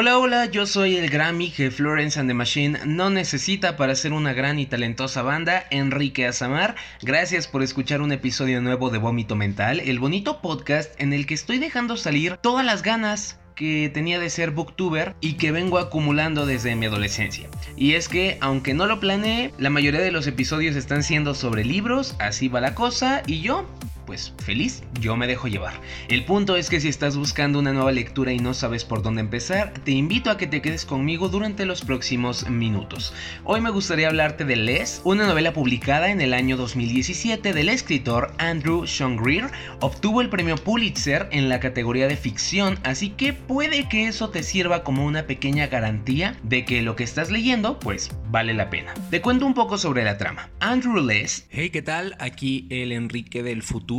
Hola, hola, yo soy el Grammy que Florence and the Machine no necesita para ser una gran y talentosa banda, Enrique Azamar. Gracias por escuchar un episodio nuevo de Vómito Mental, el bonito podcast en el que estoy dejando salir todas las ganas que tenía de ser booktuber y que vengo acumulando desde mi adolescencia. Y es que, aunque no lo planeé, la mayoría de los episodios están siendo sobre libros, así va la cosa, y yo pues feliz, yo me dejo llevar. El punto es que si estás buscando una nueva lectura y no sabes por dónde empezar, te invito a que te quedes conmigo durante los próximos minutos. Hoy me gustaría hablarte de Les, una novela publicada en el año 2017 del escritor Andrew Sean Greer. Obtuvo el premio Pulitzer en la categoría de ficción, así que puede que eso te sirva como una pequeña garantía de que lo que estás leyendo, pues vale la pena. Te cuento un poco sobre la trama. Andrew Les. Hey, ¿qué tal? Aquí el Enrique del futuro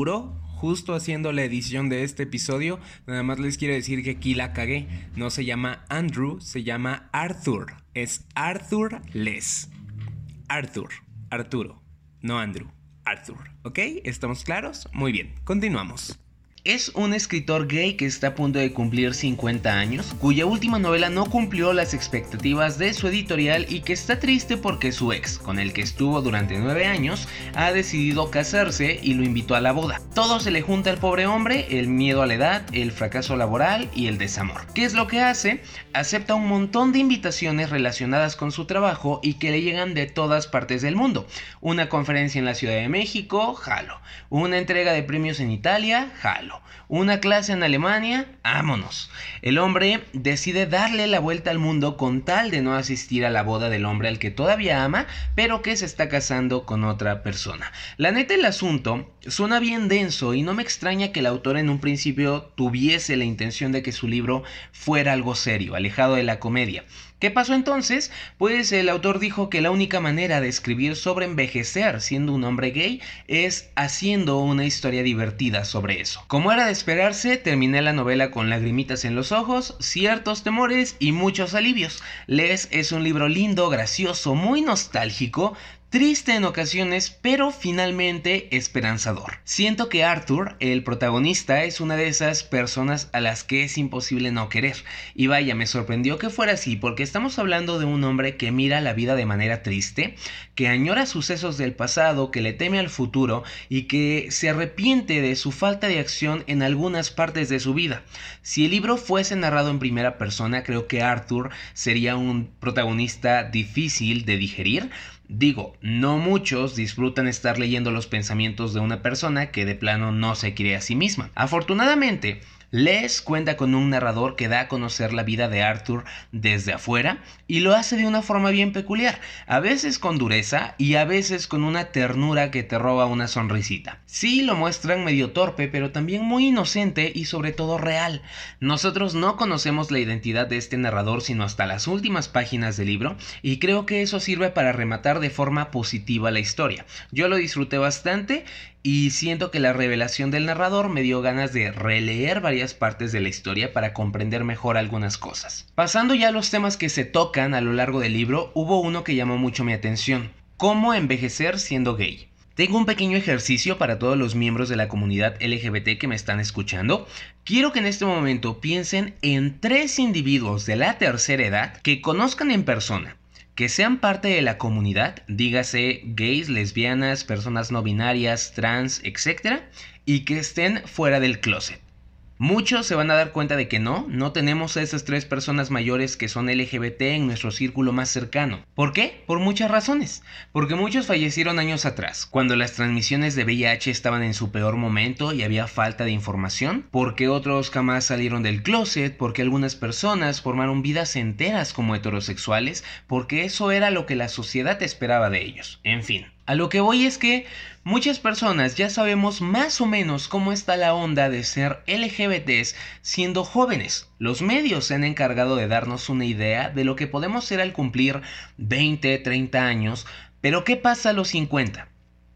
justo haciendo la edición de este episodio, nada más les quiero decir que aquí la cagué. No se llama Andrew, se llama Arthur. Es Arthur Les. Arthur, Arturo, no Andrew, Arthur. ¿Ok? ¿Estamos claros? Muy bien, continuamos. Es un escritor gay que está a punto de cumplir 50 años, cuya última novela no cumplió las expectativas de su editorial y que está triste porque su ex, con el que estuvo durante 9 años, ha decidido casarse y lo invitó a la boda. Todo se le junta al pobre hombre, el miedo a la edad, el fracaso laboral y el desamor. ¿Qué es lo que hace? Acepta un montón de invitaciones relacionadas con su trabajo y que le llegan de todas partes del mundo. Una conferencia en la Ciudad de México, jalo. Una entrega de premios en Italia, jalo una clase en Alemania, vámonos. El hombre decide darle la vuelta al mundo con tal de no asistir a la boda del hombre al que todavía ama, pero que se está casando con otra persona. La neta el asunto suena bien denso y no me extraña que el autor en un principio tuviese la intención de que su libro fuera algo serio, alejado de la comedia. ¿Qué pasó entonces? Pues el autor dijo que la única manera de escribir sobre envejecer siendo un hombre gay es haciendo una historia divertida sobre eso. Como era de esperarse, terminé la novela con lagrimitas en los ojos, ciertos temores y muchos alivios. Les es un libro lindo, gracioso, muy nostálgico, Triste en ocasiones, pero finalmente esperanzador. Siento que Arthur, el protagonista, es una de esas personas a las que es imposible no querer. Y vaya, me sorprendió que fuera así, porque estamos hablando de un hombre que mira la vida de manera triste, que añora sucesos del pasado, que le teme al futuro y que se arrepiente de su falta de acción en algunas partes de su vida. Si el libro fuese narrado en primera persona, creo que Arthur sería un protagonista difícil de digerir, Digo, no muchos disfrutan estar leyendo los pensamientos de una persona que de plano no se quiere a sí misma. Afortunadamente, Les cuenta con un narrador que da a conocer la vida de Arthur desde afuera y lo hace de una forma bien peculiar, a veces con dureza y a veces con una ternura que te roba una sonrisita. Sí lo muestran medio torpe, pero también muy inocente y sobre todo real. Nosotros no conocemos la identidad de este narrador sino hasta las últimas páginas del libro y creo que eso sirve para rematar de forma positiva la historia. Yo lo disfruté bastante y siento que la revelación del narrador me dio ganas de releer varias partes de la historia para comprender mejor algunas cosas. Pasando ya a los temas que se tocan a lo largo del libro, hubo uno que llamó mucho mi atención, cómo envejecer siendo gay. Tengo un pequeño ejercicio para todos los miembros de la comunidad LGBT que me están escuchando. Quiero que en este momento piensen en tres individuos de la tercera edad que conozcan en persona que sean parte de la comunidad, dígase gays, lesbianas, personas no binarias, trans, etc. Y que estén fuera del closet. Muchos se van a dar cuenta de que no, no tenemos a esas tres personas mayores que son LGBT en nuestro círculo más cercano. ¿Por qué? Por muchas razones. Porque muchos fallecieron años atrás, cuando las transmisiones de VIH estaban en su peor momento y había falta de información. Porque otros jamás salieron del closet, porque algunas personas formaron vidas enteras como heterosexuales, porque eso era lo que la sociedad esperaba de ellos. En fin. A lo que voy es que muchas personas ya sabemos más o menos cómo está la onda de ser LGBTs siendo jóvenes. Los medios se han encargado de darnos una idea de lo que podemos ser al cumplir 20, 30 años, pero ¿qué pasa a los 50?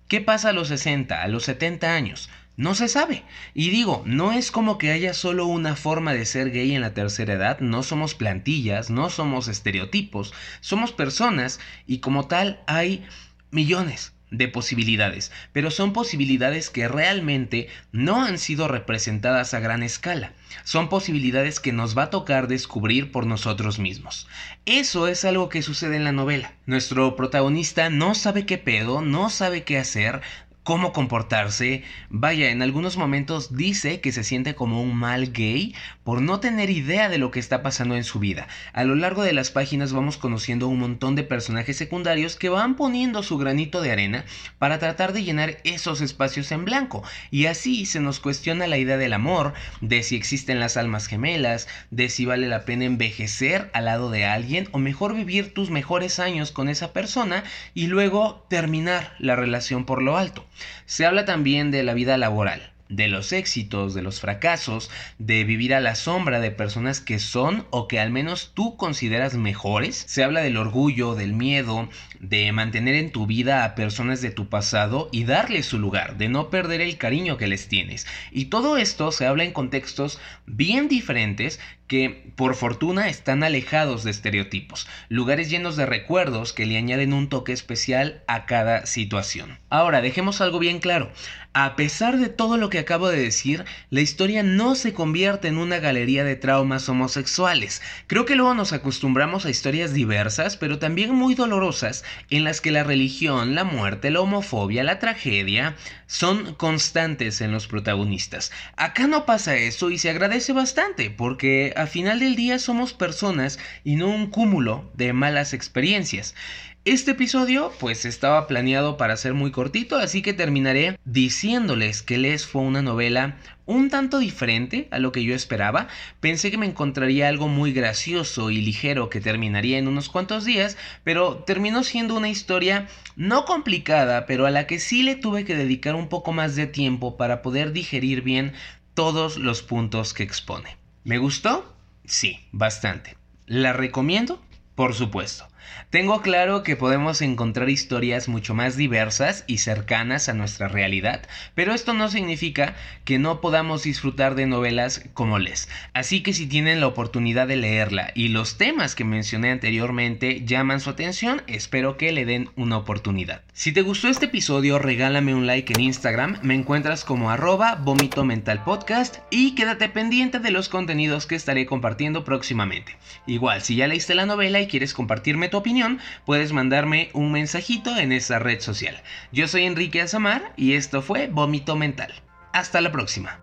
¿Qué pasa a los 60, a los 70 años? No se sabe. Y digo, no es como que haya solo una forma de ser gay en la tercera edad, no somos plantillas, no somos estereotipos, somos personas y como tal hay millones, de posibilidades, pero son posibilidades que realmente no han sido representadas a gran escala. Son posibilidades que nos va a tocar descubrir por nosotros mismos. Eso es algo que sucede en la novela. Nuestro protagonista no sabe qué pedo, no sabe qué hacer, cómo comportarse. Vaya, en algunos momentos dice que se siente como un mal gay por no tener idea de lo que está pasando en su vida. A lo largo de las páginas vamos conociendo un montón de personajes secundarios que van poniendo su granito de arena para tratar de llenar esos espacios en blanco. Y así se nos cuestiona la idea del amor, de si existen las almas gemelas, de si vale la pena envejecer al lado de alguien o mejor vivir tus mejores años con esa persona y luego terminar la relación por lo alto. Se habla también de la vida laboral de los éxitos, de los fracasos, de vivir a la sombra de personas que son o que al menos tú consideras mejores. Se habla del orgullo, del miedo, de mantener en tu vida a personas de tu pasado y darles su lugar, de no perder el cariño que les tienes. Y todo esto se habla en contextos bien diferentes que por fortuna están alejados de estereotipos, lugares llenos de recuerdos que le añaden un toque especial a cada situación. Ahora, dejemos algo bien claro, a pesar de todo lo que acabo de decir, la historia no se convierte en una galería de traumas homosexuales. Creo que luego nos acostumbramos a historias diversas, pero también muy dolorosas, en las que la religión, la muerte, la homofobia, la tragedia son constantes en los protagonistas. Acá no pasa eso y se agradece bastante, porque a final del día somos personas y no un cúmulo de malas experiencias. Este episodio pues estaba planeado para ser muy cortito, así que terminaré diciéndoles que Les fue una novela un tanto diferente a lo que yo esperaba. Pensé que me encontraría algo muy gracioso y ligero que terminaría en unos cuantos días, pero terminó siendo una historia no complicada, pero a la que sí le tuve que dedicar un poco más de tiempo para poder digerir bien todos los puntos que expone. ¿Me gustó? Sí, bastante. ¿La recomiendo? Por supuesto. Tengo claro que podemos encontrar historias mucho más diversas y cercanas a nuestra realidad, pero esto no significa que no podamos disfrutar de novelas como Les. Así que si tienen la oportunidad de leerla y los temas que mencioné anteriormente llaman su atención, espero que le den una oportunidad. Si te gustó este episodio, regálame un like en Instagram, me encuentras como arroba vomito mental podcast y quédate pendiente de los contenidos que estaré compartiendo próximamente. Igual, si ya leíste la novela y quieres compartirme tu opinión, puedes mandarme un mensajito en esa red social. Yo soy Enrique Azamar y esto fue Vómito Mental. Hasta la próxima.